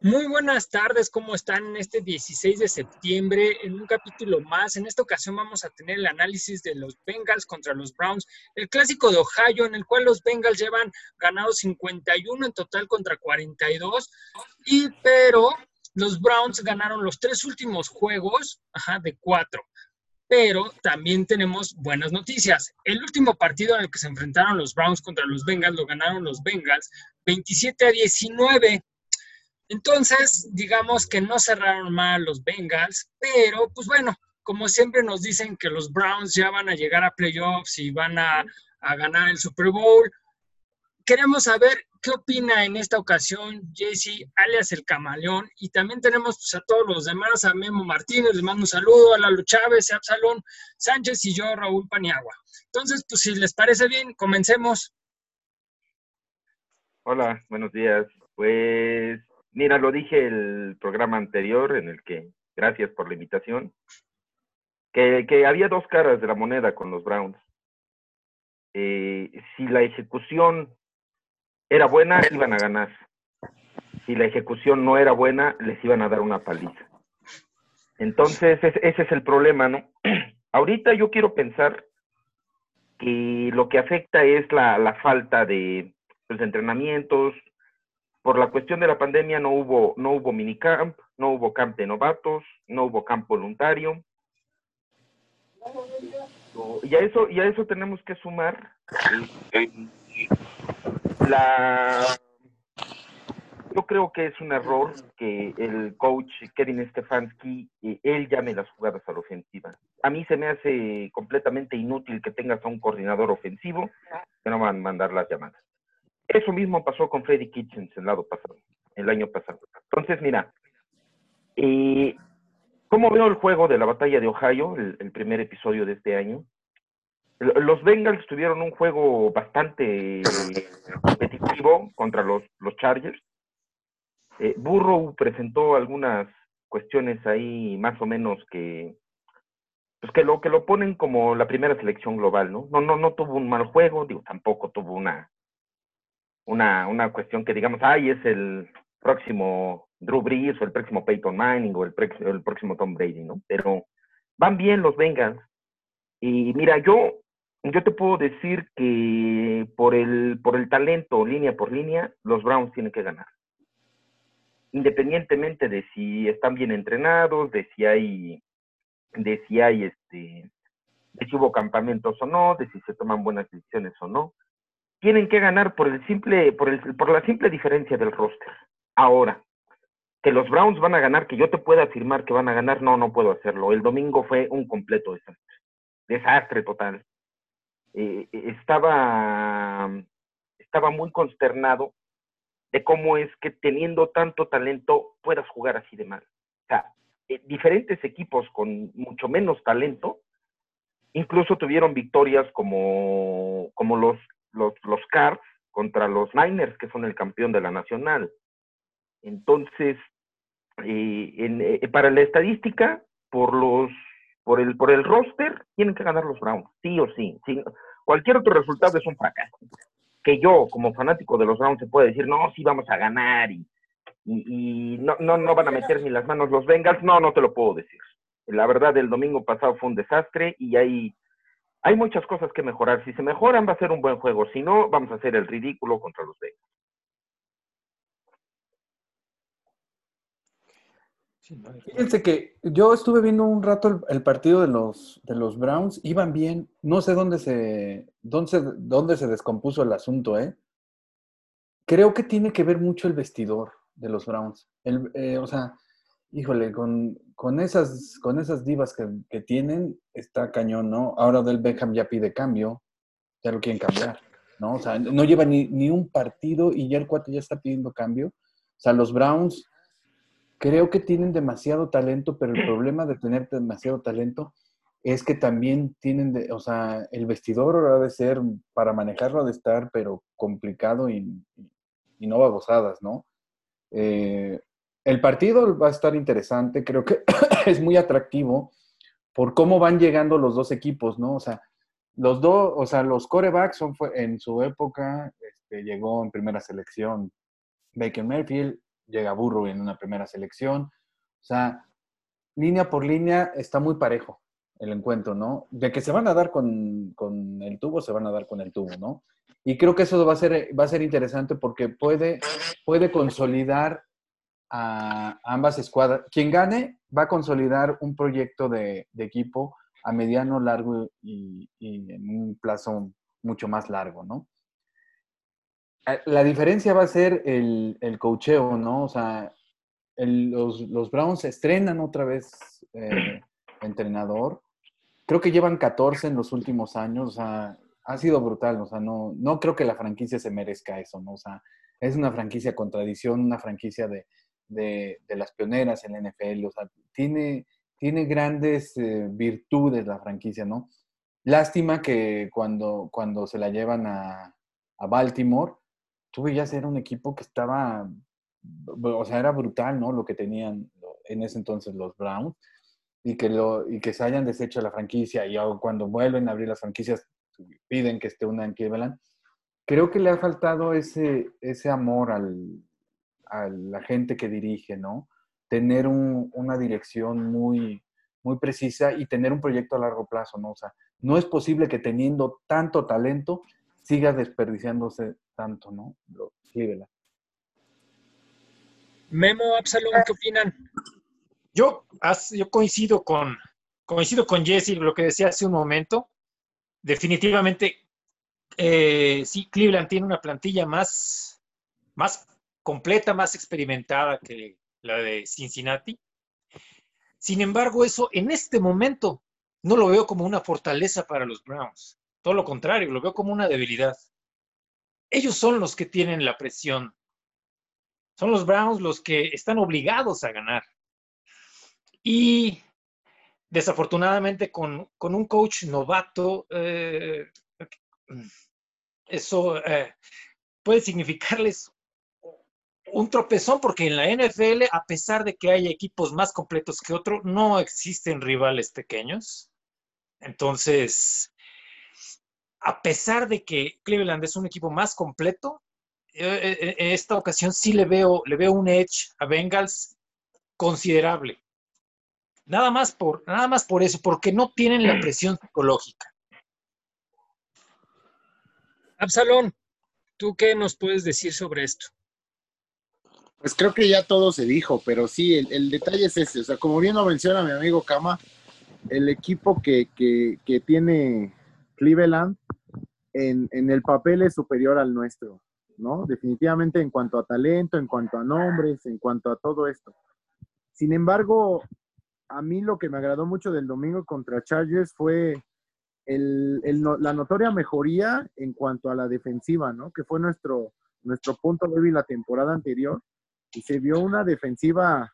Muy buenas tardes, ¿cómo están en este 16 de septiembre? En un capítulo más, en esta ocasión vamos a tener el análisis de los Bengals contra los Browns, el clásico de Ohio, en el cual los Bengals llevan ganados 51 en total contra 42, y pero los Browns ganaron los tres últimos juegos de cuatro. Pero también tenemos buenas noticias. El último partido en el que se enfrentaron los Browns contra los Bengals lo ganaron los Bengals 27 a 19. Entonces, digamos que no cerraron mal los Bengals, pero pues bueno, como siempre nos dicen que los Browns ya van a llegar a playoffs y van a, ganar el Super Bowl. Queremos saber qué opina en esta ocasión Jesse, alias el camaleón, y también tenemos pues, a todos los demás, a Memo Martínez, les mando un saludo, a Lalo Chávez, a Absalón Sánchez y yo, Raúl Paniagua. Entonces, pues si les parece bien, comencemos. Hola, buenos días. Pues Mira, lo dije el programa anterior en el que, gracias por la invitación, que, había dos caras de la moneda con los Browns. Eh, si la ejecución era buena, iban a ganar. Si la ejecución no era buena, les iban a dar una paliza. Entonces, ese es el problema, ¿no? Ahorita yo quiero pensar que lo que afecta es la, falta de pues, entrenamientos, por la cuestión de la pandemia no hubo, no hubo minicamp, no hubo camp de novatos, no hubo camp voluntario. Y a eso, y a eso tenemos que sumar la yo creo que es un error que el coach Kevin Stefanski, eh, él llame las jugadas a la ofensiva. A mí se me hace completamente inútil que tengas a un coordinador ofensivo que no van a mandar las llamadas. Eso mismo pasó con Freddy Kitchens el, lado pasado, el año pasado. Entonces, mira, eh, ¿cómo veo el juego de la batalla de Ohio, el, primer episodio de este año? Los Bengals tuvieron un juego bastante competitivo contra los, los Chargers. Eh, Burrow presentó algunas cuestiones ahí más o menos que pues que lo que lo ponen como la primera selección global, ¿no? No no no tuvo un mal juego, digo, tampoco tuvo una una, una cuestión que digamos, ay, es el próximo Drew Brees o el próximo Peyton Manning o el, próximo Tom Brady, ¿no? Pero van bien los Bengals. Y mira, yo, yo te puedo decir que por el, por el talento, línea por línea, los Browns tienen que ganar. Independientemente de si están bien entrenados, de si hay, de si hay este, de si hubo campamentos o no, de si se toman buenas decisiones o no tienen que ganar por el simple, por el, por la simple diferencia del roster. Ahora, que los Browns van a ganar, que yo te pueda afirmar que van a ganar, no, no puedo hacerlo. El domingo fue un completo desastre. Desastre total. Eh, estaba, estaba muy consternado de cómo es que teniendo tanto talento puedas jugar así de mal. O sea, eh, diferentes equipos con mucho menos talento, incluso tuvieron victorias como, como los los, los Cards contra los Niners, que son el campeón de la nacional. Entonces, eh, eh, para la estadística, por los por el por el roster, tienen que ganar los Browns, sí o sí. Cualquier otro resultado es un fracaso. Que yo, como fanático de los Browns, se puede decir, no, sí vamos a ganar y, y, no, no, no van a meter ni las manos los Bengals. No, no te lo puedo decir. La verdad, el domingo pasado fue un desastre y hay hay muchas cosas que mejorar. Si se mejoran, va a ser un buen juego. Si no, vamos a hacer el ridículo contra los Bengals. Fíjense que yo estuve viendo un rato el, partido de los, de los Browns, iban bien, no sé dónde se, dónde, dónde se descompuso el asunto, ¿eh? Creo que tiene que ver mucho el vestidor de los Browns. El, eh, o sea, híjole, con, con, esas, con esas divas que, tienen, está cañón, ¿no? Ahora Del Beckham ya pide cambio, ya lo quieren cambiar, ¿no? O sea, no lleva ni, ni un partido y ya el cuate ya está pidiendo cambio. O sea, los Browns creo que tienen demasiado talento, pero el problema de tener demasiado talento es que también tienen, de, o sea, el vestidor ha de ser, para manejarlo ha de estar, pero complicado y, y no gozadas, ¿no? Eh, el partido va a estar interesante, creo que es muy atractivo por cómo van llegando los dos equipos, ¿no? O sea, los dos, o sea, los corebacks en su época, este, llegó en primera selección Baker Mayfield, llega Burro en una primera selección. O sea, línea por línea está muy parejo el encuentro, ¿no? De que se van a dar con, con, el tubo, se van a dar con el tubo, ¿no? Y creo que eso va a ser, va a ser interesante porque puede, puede consolidar a ambas escuadras. Quien gane va a consolidar un proyecto de, equipo a mediano, largo y, en un plazo mucho más largo, ¿no? Eh, la diferencia va a ser el, el cocheo, ¿no? O sea, los, los, Browns estrenan otra vez eh, entrenador. Creo que llevan 14 en los últimos años. Ha sido brutal. O sea, no, no creo que la franquicia se merezca eso, ¿no? O sea, es una franquicia con tradición, una franquicia de, de, las pioneras en la NFL. O sea, tiene, tiene grandes eh, virtudes la franquicia, ¿no? Lástima que cuando, cuando se la llevan a, a Baltimore, tuve ya ser un equipo que estaba, o sea, era brutal, ¿no? Lo que tenían en ese entonces los Browns y que, lo, y que se hayan deshecho la franquicia y cuando vuelven a abrir las franquicias piden que esté una en Cleveland. Creo que le ha faltado ese, ese amor al, a la gente que dirige, ¿no? Tener un, una dirección muy, muy precisa y tener un proyecto a largo plazo, ¿no? O sea, no es posible que teniendo tanto talento siga desperdiciándose tanto, ¿no? Lo, Cleveland. Memo, Absalom, ¿qué opinan? Yo, yo coincido con coincido con Jesse lo que decía hace un momento. Definitivamente, eh, sí, Cleveland tiene una plantilla más, más completa, más experimentada que la de Cincinnati. Sin embargo, eso en este momento no lo veo como una fortaleza para los Browns. Todo lo contrario, lo veo como una debilidad. Ellos son los que tienen la presión. Son los Browns los que están obligados a ganar. Y desafortunadamente con, con un coach novato, eh, eso eh, puede significarles un tropezón porque en la NFL, a pesar de que haya equipos más completos que otro, no existen rivales pequeños. Entonces, a pesar de que Cleveland es un equipo más completo, eh, eh, en esta ocasión sí le veo, le veo un edge a Bengals considerable. Nada más por, nada más por eso, porque no tienen la presión psicológica. Absalón, ¿tú qué nos puedes decir sobre esto? Pues creo que ya todo se dijo, pero sí, el, detalle es ese. O sea, como bien lo menciona mi amigo Kama, el equipo que, que, que tiene Cleveland en, en, el papel es superior al nuestro, ¿no? Definitivamente en cuanto a talento, en cuanto a nombres, en cuanto a todo esto. Sin embargo, a mí lo que me agradó mucho del domingo contra Chargers fue el, el, la notoria mejoría en cuanto a la defensiva, ¿no? Que fue nuestro, nuestro punto débil la temporada anterior. Y se vio una defensiva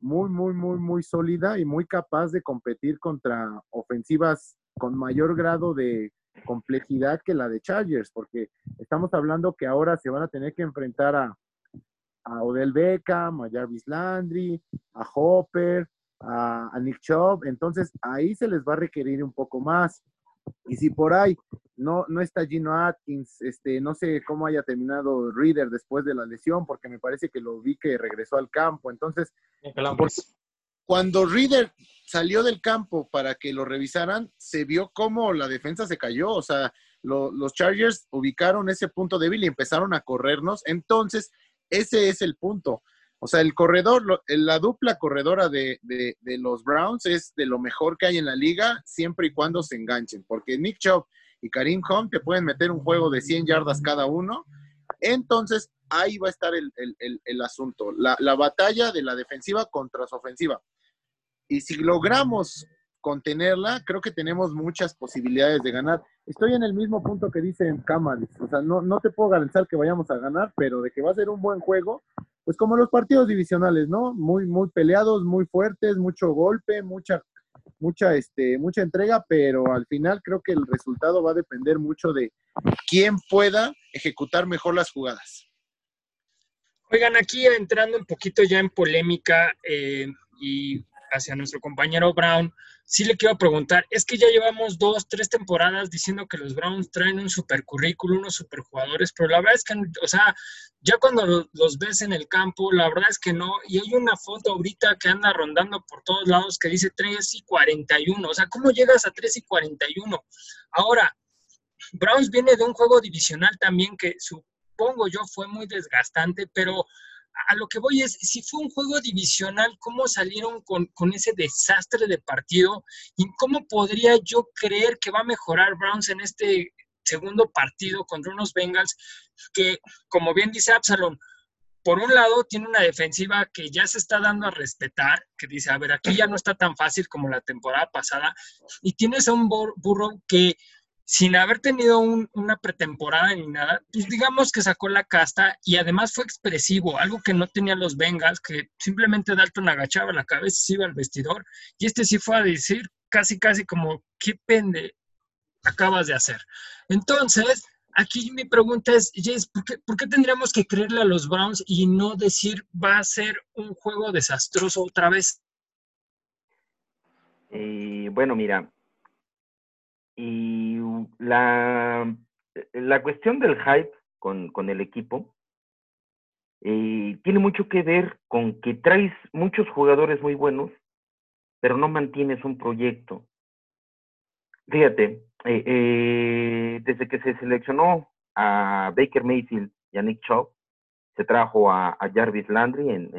muy, muy, muy, muy sólida y muy capaz de competir contra ofensivas con mayor grado de complejidad que la de Chargers, porque estamos hablando que ahora se van a tener que enfrentar a, Odell Beckham, a Jarvis Landry, a Hopper, a, a Nick Chubb, entonces ahí se les va a requerir un poco más. Y si por ahí no, no está Gino Atkins, este, no sé cómo haya terminado Reader después de la lesión, porque me parece que lo vi que regresó al campo. Entonces, cuando Reader salió del campo para que lo revisaran, se vio cómo la defensa se cayó. O sea, lo, los Chargers ubicaron ese punto débil y empezaron a corrernos. Entonces, ese es el punto. O sea, el corredor, la dupla corredora de, de, los Browns es de lo mejor que hay en la liga, siempre y cuando se enganchen, porque Nick Chubb y Karim Hunt te pueden meter un juego de 100 yardas cada uno. Entonces, ahí va a estar el, el, el asunto, la, la, batalla de la defensiva contra su ofensiva. Y si logramos contenerla, creo que tenemos muchas posibilidades de ganar. Estoy en el mismo punto que dice Kamal, o sea, no, no te puedo garantizar que vayamos a ganar, pero de que va a ser un buen juego, pues como los partidos divisionales, ¿no? Muy, muy peleados, muy fuertes, mucho golpe, mucha, mucha, este, mucha entrega, pero al final creo que el resultado va a depender mucho de quién pueda ejecutar mejor las jugadas. Oigan, aquí entrando un poquito ya en polémica eh, y hacia nuestro compañero Brown, sí le quiero preguntar, es que ya llevamos dos, tres temporadas diciendo que los Browns traen un super currículum, unos super jugadores, pero la verdad es que, o sea, ya cuando los ves en el campo, la verdad es que no. Y hay una foto ahorita que anda rondando por todos lados que dice 3 y 41. O sea, ¿cómo llegas a 3 y 41? Ahora, Browns viene de un juego divisional también que supongo yo fue muy desgastante, pero a lo que voy es, si fue un juego divisional, ¿cómo salieron con, ese desastre de partido? ¿Y cómo podría yo creer que va a mejorar Browns en este segundo partido contra unos Bengals que, como bien dice Absalom, por un lado tiene una defensiva que ya se está dando a respetar, que dice, a ver, aquí ya no está tan fácil como la temporada pasada, y tienes a un burro que sin haber tenido una pretemporada ni nada, pues digamos que sacó la casta y además fue expresivo, algo que no tenían los Bengals, que simplemente Dalton agachaba la cabeza y se iba al vestidor, y este sí fue a decir casi, casi como, ¿qué pende acabas de hacer? Entonces, aquí mi pregunta es, Jess, ¿por qué, ¿por qué tendríamos que creerle a los Browns y no decir va a ser un juego desastroso otra vez? Eh, bueno, mira, y la, la cuestión del hype con, con el equipo eh, tiene mucho que ver con que traes muchos jugadores muy buenos, pero no mantienes un proyecto. Fíjate, eh, eh, desde que se seleccionó a Baker Mayfield y a Nick Chubb, se trajo a, Jarvis Landry en,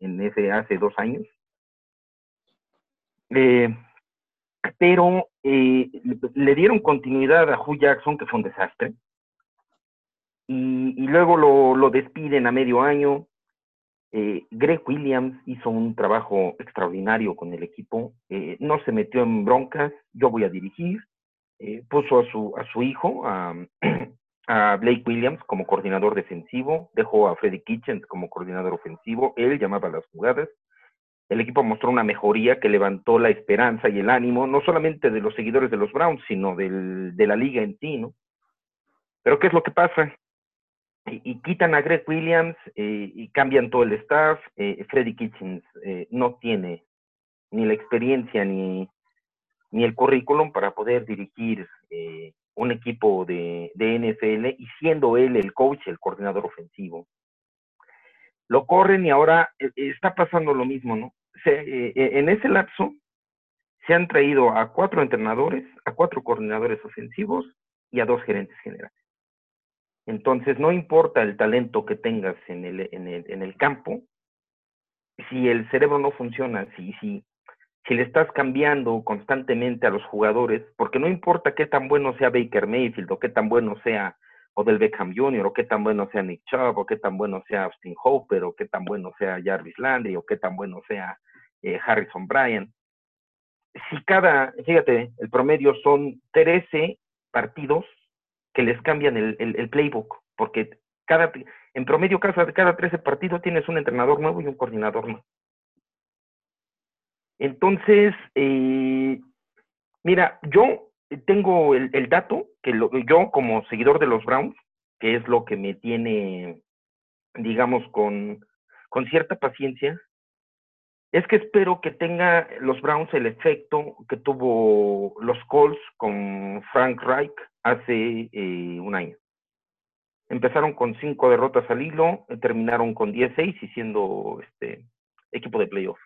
en, ese hace dos años. Pero eh, le dieron continuidad a Hugh Jackson, que fue un desastre, y, luego lo, despiden a medio año. Eh, Greg Williams hizo un trabajo extraordinario con el equipo, eh, no se metió en broncas, yo voy a dirigir, puso a su, hijo, a, a Blake Williams como coordinador defensivo, dejó a Freddy Kitchens como coordinador ofensivo, él llamaba las jugadas, el equipo mostró una mejoría que levantó la esperanza y el ánimo, no solamente de los seguidores de los Browns, sino del, de la liga en sí, ¿no? Pero ¿qué es lo que pasa? Y, quitan a Greg Williams eh, y cambian todo el staff. Eh, Freddy Kitchens eh, no tiene ni la experiencia ni, ni el currículum para poder dirigir un equipo de, de NFL y siendo él el coach, el coordinador ofensivo lo corren y ahora eh, eh, está pasando lo mismo, ¿no? Eh, en ese lapso se han traído a cuatro entrenadores, a cuatro coordinadores ofensivos y a dos gerentes generales. Entonces, no importa el talento que tengas en el, en el, en el campo, si el cerebro no funciona, si, si, si le estás cambiando constantemente a los jugadores, porque no importa qué tan bueno sea Baker Mayfield o qué tan bueno sea o del Beckham Jr., o qué tan bueno sea Nick Chubb, o qué tan bueno sea Austin Hopper, o qué tan bueno sea Jarvis Landry, o qué tan bueno sea eh, Harrison Bryan. Si cada, fíjate, el promedio son 13 partidos que les cambian el, el, playbook, porque cada, en promedio cada, cada 13 partidos tienes un entrenador nuevo y un coordinador nuevo. Entonces, eh, mira, yo tengo el, el dato que yo como seguidor de los Browns, que es lo que me tiene, digamos, con, con cierta paciencia, es que espero que tenga los Browns el efecto que tuvo los Colts con Frank Reich hace eh, un año. Empezaron con cinco derrotas al hilo, terminaron con 10-6 y siendo este equipo de playoff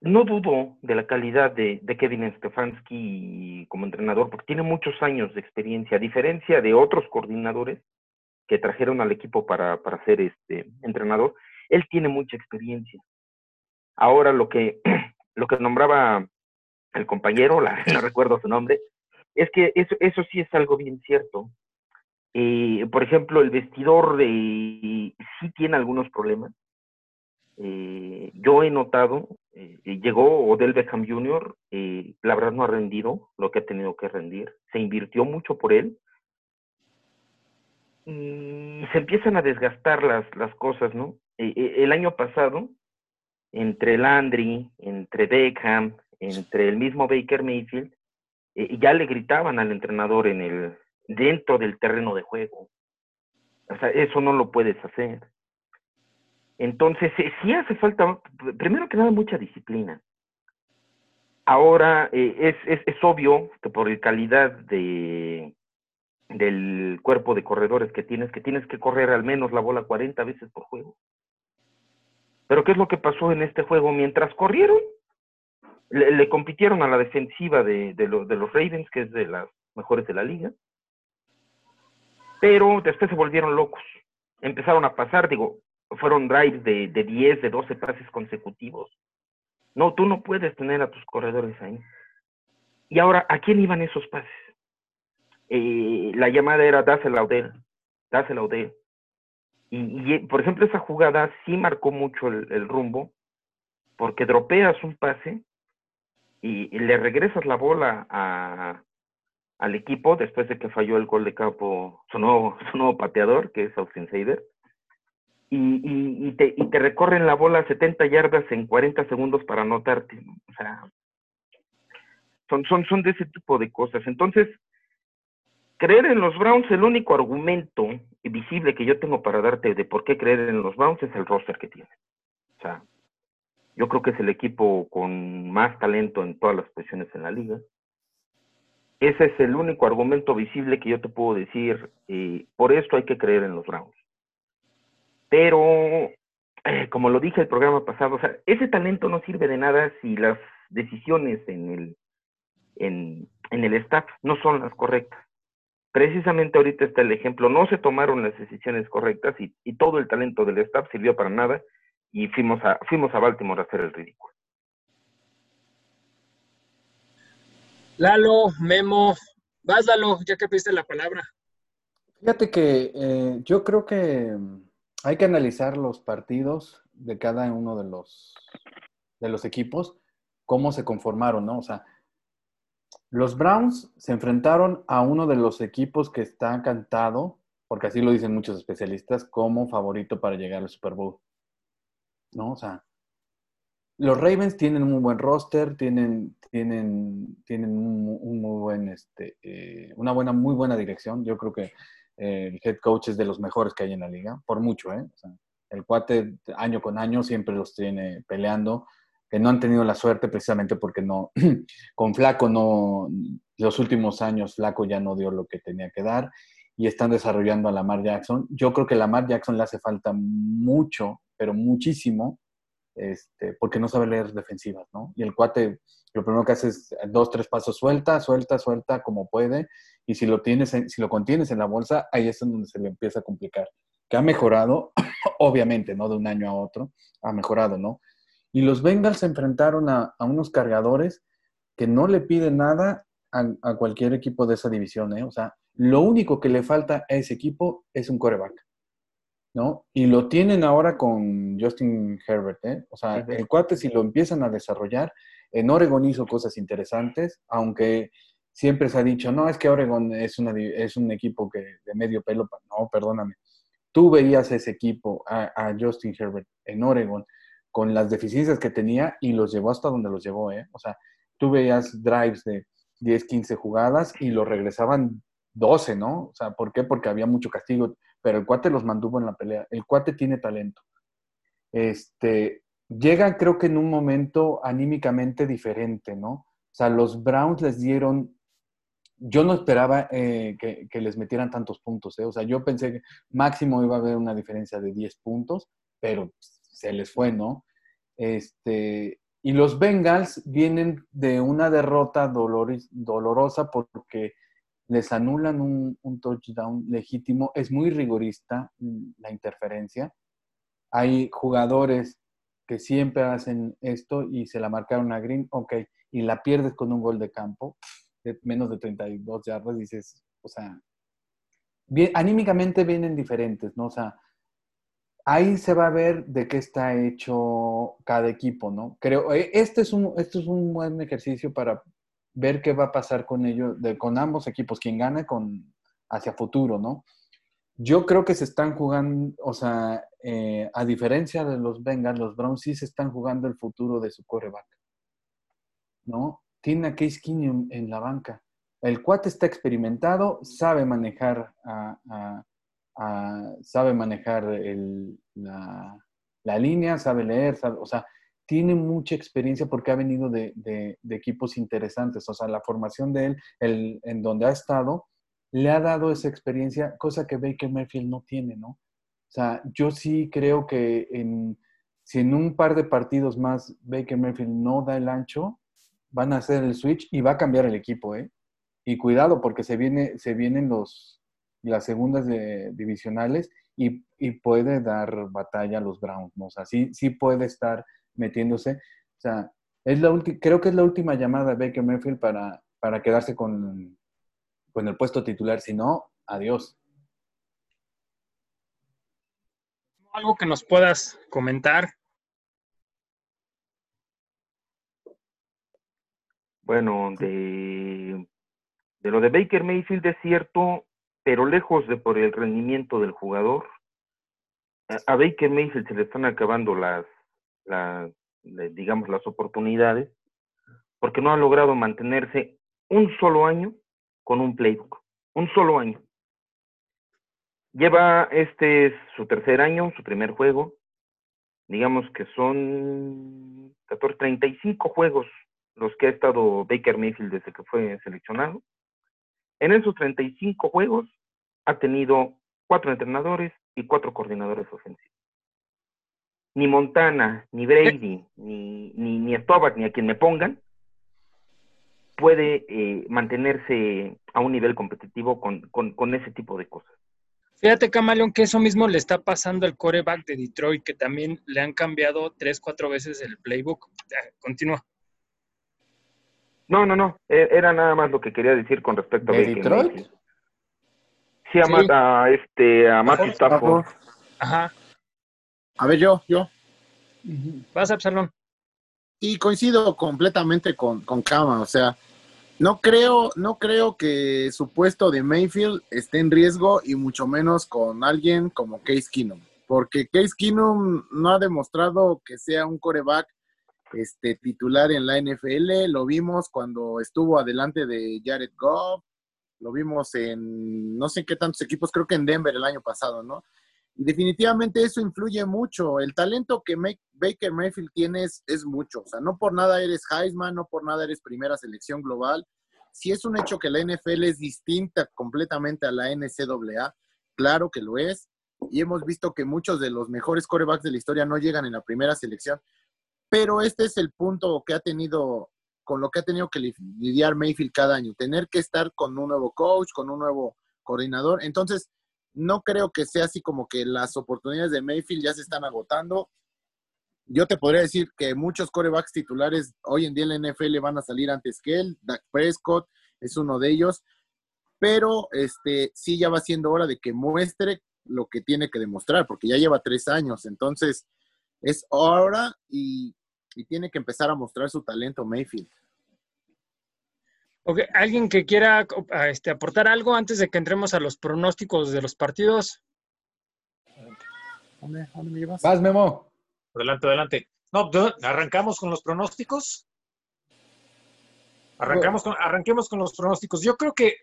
no dudo de la calidad de, Kevin Stefanski como entrenador, porque tiene muchos años de experiencia, a diferencia de otros coordinadores que trajeron al equipo para, ser este entrenador, él tiene mucha experiencia. Ahora lo que, lo que nombraba el compañero, la, no recuerdo su nombre, es que eso, eso sí es algo bien cierto. Eh, por ejemplo, el vestidor de, sí tiene algunos problemas, eh, yo he notado, eh, llegó Odell Beckham Jr., eh, la verdad no ha rendido lo que ha tenido que rendir, se invirtió mucho por él y se empiezan a desgastar las, las cosas, ¿no? el año pasado, entre Landry, entre Beckham, entre el mismo Baker Mayfield, ya le gritaban al entrenador en el dentro del terreno de juego. O sea, eso no lo puedes hacer. Entonces, sí hace falta, primero que nada, mucha disciplina. Ahora eh, es, es, obvio que por el calidad de, del cuerpo de corredores que tienes, que tienes que correr al menos la bola 40 veces por juego. Pero ¿qué es lo que pasó en este juego? Mientras corrieron, le, compitieron a la defensiva de, de, de los Ravens, que es de las mejores de la liga, pero después se volvieron locos. Empezaron a pasar, digo, fueron drives de, de 10, de 12 pases consecutivos. No, tú no puedes tener a tus corredores ahí. Y ahora, ¿a quién iban esos pases? Eh, la llamada era dásela a Odell, dásela a Odell. Y, por ejemplo, esa jugada sí marcó mucho el, rumbo, porque dropeas un pase y, y le regresas la bola a, al equipo después de que falló el gol de campo su nuevo, su nuevo pateador, que es Austin Seider, y, y, y, te, y te recorren la bola 70 yardas en 40 segundos para anotarte. ¿no? O sea, son, son, son de ese tipo de cosas. Entonces, creer en los Browns, el único argumento visible que yo tengo para darte de por qué creer en los Browns es el roster que tiene. O sea, yo creo que es el equipo con más talento en todas las posiciones en la liga. Ese es el único argumento visible que yo te puedo decir. Eh, por esto hay que creer en los Browns. Pero, eh, como lo dije el programa pasado, o sea, ese talento no sirve de nada si las decisiones en el, en, en el staff no son las correctas. Precisamente ahorita está el ejemplo, no se tomaron las decisiones correctas y, y todo el talento del staff sirvió para nada y fuimos a, fuimos a Baltimore a hacer el ridículo. Lalo, Memo, vas Lalo, ya que pediste la palabra. Fíjate que eh, yo creo que hay que analizar los partidos de cada uno de los, de los equipos, cómo se conformaron, ¿no? O sea, los Browns se enfrentaron a uno de los equipos que está cantado, porque así lo dicen muchos especialistas, como favorito para llegar al Super Bowl. ¿No? O sea, los Ravens tienen un muy buen roster, tienen, tienen, tienen un, muy buen, este, eh, una buena, muy buena dirección. Yo creo que el head coach es de los mejores que hay en la liga, por mucho, ¿eh? El cuate año con año siempre los tiene peleando, que no han tenido la suerte precisamente porque no, con Flaco no, los últimos años Flaco ya no dio lo que tenía que dar y están desarrollando a Lamar Jackson. Yo creo que a Lamar Jackson le hace falta mucho, pero muchísimo, este, porque no sabe leer defensivas, ¿no? Y el cuate lo primero que hace es dos, tres pasos suelta, suelta, suelta como puede, y si lo tienes, en, si lo contienes en la bolsa, ahí es donde se le empieza a complicar. Que ha mejorado, obviamente, ¿no? De un año a otro, ha mejorado, ¿no? Y los Bengals se enfrentaron a, a unos cargadores que no le piden nada a, a, cualquier equipo de esa división, ¿eh? O sea, lo único que le falta a ese equipo es un coreback. ¿no? Y lo tienen ahora con Justin Herbert, ¿eh? O sea, el cuate si lo empiezan a desarrollar, en Oregon hizo cosas interesantes, aunque siempre se ha dicho, no, es que Oregon es, una, es un equipo que de medio pelo, no, perdóname. Tú veías ese equipo, a, Justin Herbert en Oregon, con las deficiencias que tenía y los llevó hasta donde los llevó, ¿eh? O sea, tú veías drives de 10, 15 jugadas y los regresaban 12, ¿no? O sea, ¿por qué? Porque había mucho castigo, pero el cuate los mantuvo en la pelea. El cuate tiene talento. Este, llegan creo que en un momento anímicamente diferente, ¿no? O sea, los Browns les dieron, yo no esperaba eh, que, les metieran tantos puntos, ¿eh? O sea, yo pensé que máximo iba a haber una diferencia de 10 puntos, pero se les fue, ¿no? Este, y los Bengals vienen de una derrota dolor, dolorosa porque les anulan un, un, touchdown legítimo. Es muy rigorista la interferencia. Hay jugadores que siempre hacen esto y se la marcaron a Green, ok, y la pierdes con un gol de campo menos de 32 yardas, dices, o sea, anímicamente vienen diferentes, ¿no? O sea, ahí se va a ver de qué está hecho cada equipo, ¿no? Creo, este es un, este es un buen ejercicio para ver qué va a pasar con ellos, de, con ambos equipos, quien gana con, hacia futuro, ¿no? Yo creo que se están jugando, o sea, eh, a diferencia de los Bengals, los Browns sí se están jugando el futuro de su coreback, ¿no? Tiene a Case Keenum en la banca. El cuate está experimentado, sabe manejar, sabe manejar la, la, línea, sabe leer, sabe, o sea, tiene mucha experiencia porque ha venido de, de- de equipos interesantes. O sea, la formación de él, el, en donde ha estado, le ha dado esa experiencia, cosa que Baker Mayfield no tiene, ¿no? O sea, yo sí creo que en, si en un par de partidos más Baker Mayfield no da el ancho, van a hacer el switch y va a cambiar el equipo, ¿eh? Y cuidado, porque se, viene, se vienen los, las segundas de- divisionales y, y puede dar batalla a los Browns, ¿no? O sea, sí, sí puede estar metiéndose. O sea, es la creo que es la última llamada de Baker Mayfield para, para quedarse con, con el puesto titular. Si no, adiós. Algo que nos puedas comentar. Bueno, de, de lo de Baker Mayfield es cierto, pero lejos de por el rendimiento del jugador, a, a Baker Mayfield se le están acabando las, las, digamos, las oportunidades, porque no ha logrado mantenerse un solo año con un playbook, un solo año. Lleva, este es su tercer año, su primer juego, digamos que son 14, 35 juegos los que ha estado Baker Mayfield desde que fue seleccionado. En esos 35 juegos ha tenido cuatro entrenadores y cuatro coordinadores ofensivos. Ni Montana, ni Brady, ni, ni, ni ni a quien me pongan, puede eh, mantenerse a un nivel competitivo con, con, con ese tipo de cosas. Fíjate, Camaleón, que eso mismo le está pasando al coreback de Detroit, que también le han cambiado tres, cuatro veces el playbook. Continúa. No, no, no. e- Era nada más lo que quería decir con respecto a ¿De Baker Detroit? Mayfield. Sí, a, Sí. A este, a Matthew Stafford. Ajá. A ver, yo, yo. Vas, Absalón. Y coincido completamente con, con Kama, o sea, no creo, no creo que su puesto de Mayfield esté en riesgo y mucho menos con alguien como Case Keenum, porque Case Keenum no ha demostrado que sea un coreback este, titular en la NFL, lo vimos cuando estuvo adelante de Jared Goff, lo vimos en no sé qué tantos equipos, creo que en Denver el año pasado, ¿no? Y definitivamente eso influye mucho. El talento que Baker Mayfield tiene es, es mucho. O sea, no por nada eres Heisman, no por nada eres primera selección global. Si es un hecho que la NFL es distinta completamente a la NCAA, claro que lo es. Y hemos visto que muchos de los mejores corebacks de la historia no llegan en la primera selección. Pero este es el punto que ha tenido, con lo que ha tenido que li- lidiar Mayfield cada año. Tener que estar con un nuevo coach, con un nuevo coordinador. Entonces, no creo que sea así como que las oportunidades de Mayfield ya se están agotando. Yo te podría decir que muchos corebacks titulares hoy en día en la NFL van a salir antes que él. Dak Prescott es uno de ellos. Pero este sí ya va siendo hora de que muestre lo que tiene que demostrar, porque ya lleva tres años. Entonces, es hora y, y tiene que empezar a mostrar su talento Mayfield. Ok, ¿Alguien que quiera a, este, aportar algo antes de que entremos a los pronósticos de los partidos? ¿Dónde, dónde me llevas? Vas, Memo. Adelante, adelante. No, arrancamos con los pronósticos. Arrancamos con, arranquemos con los pronósticos. Yo creo que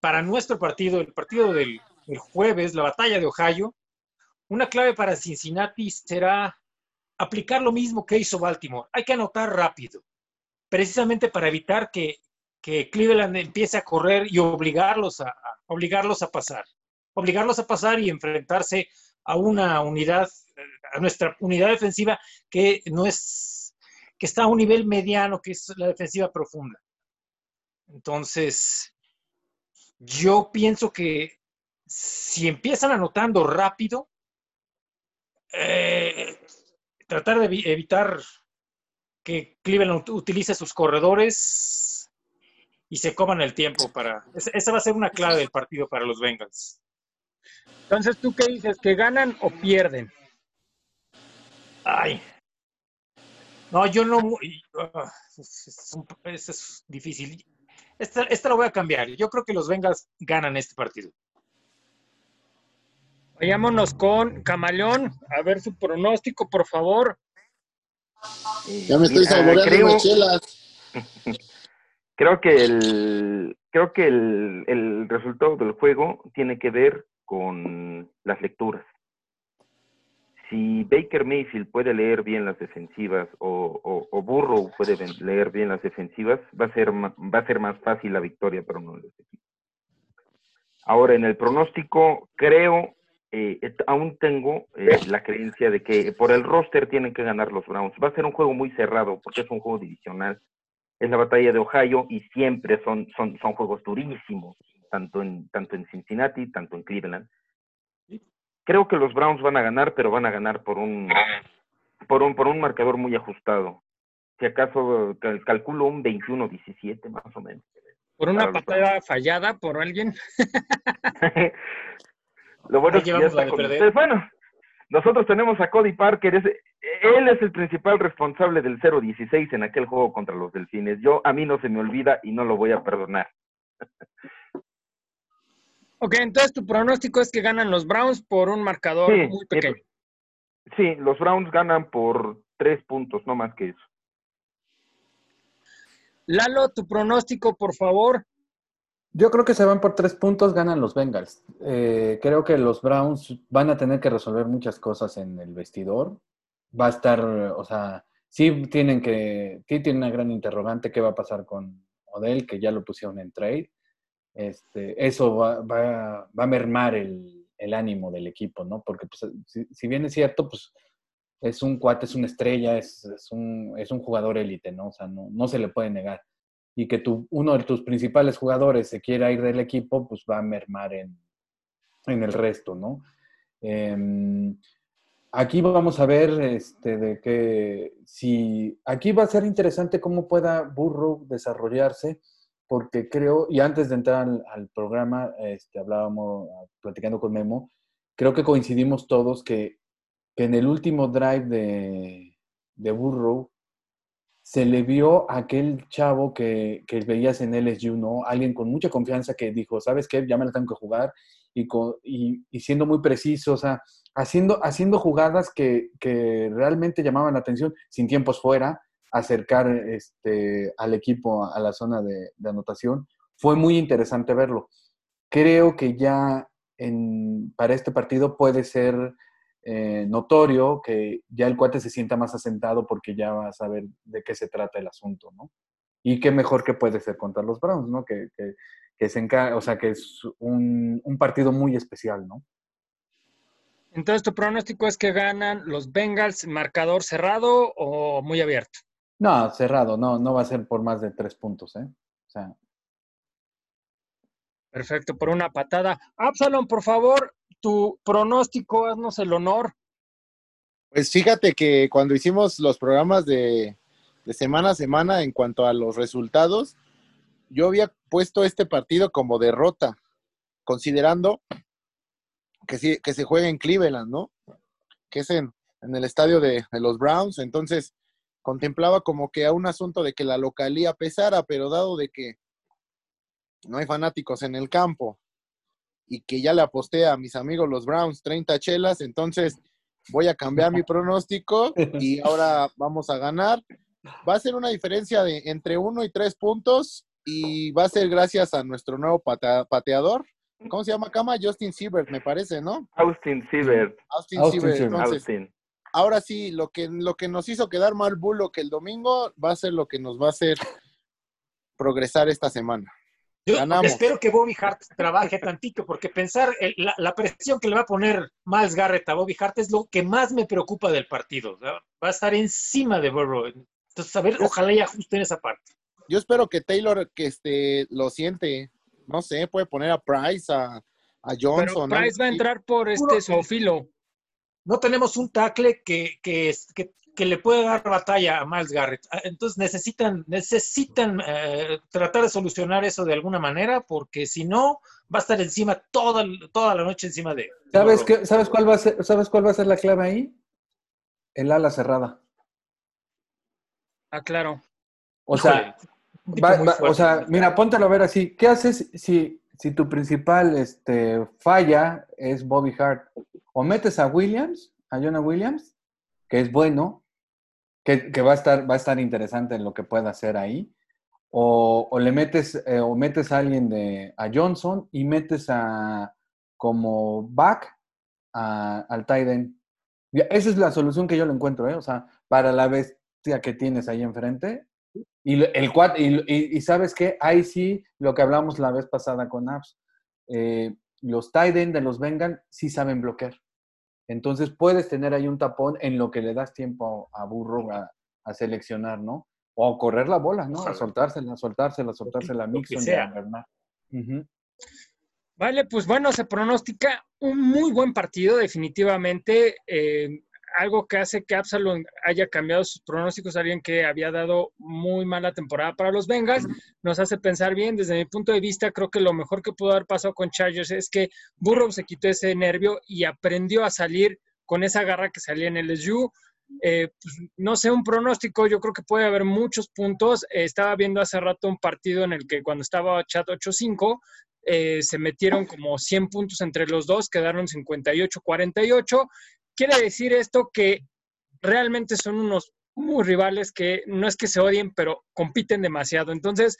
para nuestro partido, el partido del, del jueves, la batalla de Ohio, una clave para Cincinnati será aplicar lo mismo que hizo Baltimore. Hay que anotar rápido, precisamente para evitar que, Cleveland empiece a correr y obligarlos a, a- obligarlos a pasar. Obligarlos a pasar y enfrentarse a una unidad, eh, a nuestra unidad defensiva que no es, que está a un nivel mediano, que es la defensiva profunda. Entonces, yo pienso que si empiezan anotando rápido, eh, tratar de evi- evitar que Cleveland ut- utilice sus corredores y se coman el tiempo para... Esa, va a ser una clave del partido para los Bengals. Entonces, ¿tú qué dices? ¿Que ganan o pierden? Ay. No, yo no... ah, es difícil. Esta, esta la voy a cambiar. Yo creo que los Bengals ganan este partido. Vayámonos con Camaleón, a ver su pronóstico, por favor. Ya me estoy Mira, saboreando creo- unas chelas. Creo que el creo que el, el resultado del juego tiene que ver con las lecturas. si Baker Mayfield puede leer bien las defensivas o, o, o Burrow puede leer bien las defensivas, va a ser ma- va a ser más fácil la victoria para uno de los equipos. Ahora, en el pronóstico, creo, eh, aún tengo eh, la creencia de que por el roster tienen que ganar los Browns. Va a ser un juego muy cerrado porque es un juego divisional. Es la batalla de Ohio y siempre son, son, son juegos durísimos, tanto en, tanto en Cincinnati, tanto en Cleveland. Creo que los Browns van a ganar, pero van a ganar por un, por un, por un marcador muy ajustado. Si acaso cal- calculo un 21-17 más o menos. Por una patada fallada por alguien. Lo bueno Ahí es que ya está con ustedes. Bueno, nosotros tenemos a Cody Parker, es- él es el principal responsable del 0-16 en aquel juego contra los Delfines. Yo, a mí no se me olvida y no lo voy a perdonar. Ok, entonces tu pronóstico es que ganan los Browns por un marcador Sí, muy eh, pequeño. Sí, los Browns ganan por tres puntos, no más que eso. Lalo, tu pronóstico, por favor. Yo creo que se van por tres puntos, ganan los Bengals. Eh, creo que los Browns van a tener que resolver muchas cosas en el vestidor. Va a estar, o sea, sí tienen que, sí tienen una gran interrogante qué va a pasar con Odell, que ya lo pusieron en trade. Este, eso va, va- va a mermar el, el ánimo del equipo, ¿no? Porque pues, si, si bien es cierto, pues es un cuate, es una estrella, es, es un, es un jugador élite, ¿no? O sea, no, no se le puede negar y que tu, uno de tus principales jugadores se quiera ir del equipo, pues va a mermar en, en el resto, ¿no? Em, aquí vamos a ver este, de que si aquí va a ser interesante cómo pueda Burrow desarrollarse, porque creo, y antes de entrar al, programa, este, hablábamos, platicando con Memo, creo que coincidimos todos que, que en el último drive de, de Burrow, se le vio a aquel chavo que, que veías en LSU, ¿no? Alguien con mucha confianza que dijo, ¿sabes qué? Ya me la tengo que jugar. Y, con- y, siendo muy preciso, o sea, haciendo, haciendo jugadas que, que realmente llamaban la atención, sin tiempos fuera, acercar este, al equipo a la zona de, de anotación. Fue muy interesante verlo. Creo que ya en, para este partido puede ser eh, notorio que ya el cuate se sienta más asentado porque ya va a saber de qué se trata el asunto, ¿no? Y qué mejor que puede ser contra los Browns, ¿no? Que, que, que se enca- o sea, que es un, un partido muy especial, ¿no? Entonces tu pronóstico es que ganan los Bengals, marcador cerrado o muy abierto. No, cerrado, no, no va a ser por más de tres puntos, ¿eh? O sea, Perfecto, por una patada. Absalom, por favor, tu pronóstico, haznos el honor. Pues fíjate que cuando hicimos los programas de, semana a semana en cuanto a los resultados, yo había puesto este partido como derrota, considerando que, sí, que se juega en Cleveland, ¿no? Que es en, en el estadio de, de los Browns. Entonces, contemplaba como que a un asunto de que la localía pesara, pero dado de que no hay fanáticos en el campo y que ya le aposté a mis amigos los Browns 30 chelas, entonces voy a cambiar mi pronóstico y ahora vamos a ganar. Va a ser una diferencia de entre uno y tres puntos y va a ser gracias a nuestro nuevo pateador. ¿Cómo se llama, Cama? Justin Siebert, me parece, ¿no? Austin Siebert, Austin, Austin Siebert. Siebert. Entonces, Austin. ahora sí, lo que, lo que nos hizo quedar mal Bullock el domingo va a ser lo que nos va a hacer progresar esta semana. Yo Ganamos. espero que Bobby Hart trabaje tantito, porque pensar el- la, la presión que le va a poner Miles Garrett a Bobby Hart es lo que más me preocupa del partido. Va a estar encima de Burrow. Entonces, a ver, ojalá y ajusten esa parte. Yo espero que Taylor que este, lo siente. No sé, puede poner a Price, a, a Pero Johnson. Price va a entrar por Puro- este Sofilo. No tenemos un tackle que, que, que le pueda dar batalla a Miles Garrett. Ah, Entonces necesitan, necesitan eh, tratar de solucionar eso de alguna manera, porque si no, va a estar encima toda, toda la noche encima de. ¿sabes, qué, ¿sabes, cuál va a ser, ¿sabes cuál va a ser la clave ahí? El ala cerrada. Ah, claro. O sea, Híjole, un tipo Va- muy va- fuerte. o sea, mira, póntelo a ver así. ¿Qué haces si, si tu principal este, falla es Bobby Hart? O metes a Williams, a Jonah Williams, que es bueno, que, que va, a estar, va a estar interesante en lo que pueda hacer ahí. O, o le metes, eh, o metes a alguien de, a Johnson y metes a como back a- al. Ya, Esa es la solución que yo le encuentro, ¿eh? O sea, para la bestia que tienes ahí enfrente. Y el y, y- y sabes qué, ahí sí, lo que hablamos la vez pasada con Apps, eh, los tight end de los Vengan sí saben bloquear. Entonces puedes tener ahí un tapón en lo que le das tiempo a Burro a, a seleccionar, ¿no? O a correr la bola, ¿no? A soltársela, soltársela, soltársela a Lo que Mixon y a Bernard. Vale, pues bueno, se pronostica un muy buen partido, definitivamente. eh, algo que hace que Absalom haya cambiado sus pronósticos, alguien que había dado muy mala temporada para los Bengals, nos hace pensar bien. Desde mi punto de vista, creo que lo mejor que pudo haber pasado con Chargers es que Burrow se quitó ese nervio y aprendió a salir con esa garra que salía en el LSU. Eh, pues, no sé, un pronóstico, yo creo que puede haber muchos puntos. Eh, estaba viendo hace rato un partido en el que cuando estaba chat 8-5, eh, se metieron como 100 puntos entre los dos, quedaron 58-48. Quiere decir esto que realmente son unos muy rivales que no es que se odien, pero compiten demasiado. Entonces,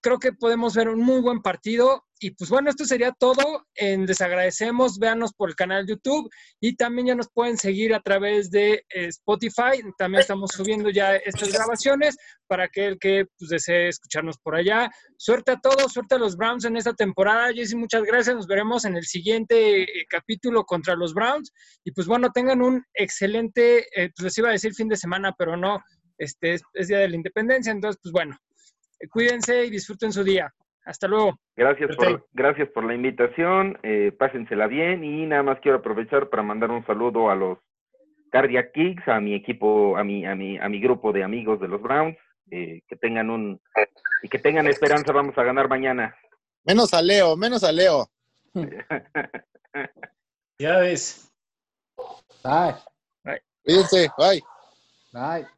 creo que podemos ver un muy buen partido. Y pues bueno, esto sería todo. En Desagradecemos, véanos por el canal YouTube y también ya nos pueden seguir a través de eh, Spotify. También estamos subiendo ya estas grabaciones para aquel que pues, desee escucharnos por allá. Suerte a todos, suerte a los Browns en esta temporada. Jessy, muchas gracias. Nos veremos en el siguiente eh, capítulo contra los Browns. Y pues bueno, tengan un excelente, eh, pues les iba a decir fin de semana, pero no, este es, Día de la Independencia. Entonces, pues bueno, cuídense y disfruten su día. Hasta luego. Gracias por, gracias por la invitación, eh, pásensela bien y nada más quiero aprovechar para mandar un saludo a los Cardiac Kicks, a mi equipo, a mi, a mi, a mi grupo de amigos de los Browns, eh, que tengan un y que tengan esperanza, vamos a ganar mañana. Menos a Leo, menos a Leo. Ya ves. Ay, Cuídense, bye. ay.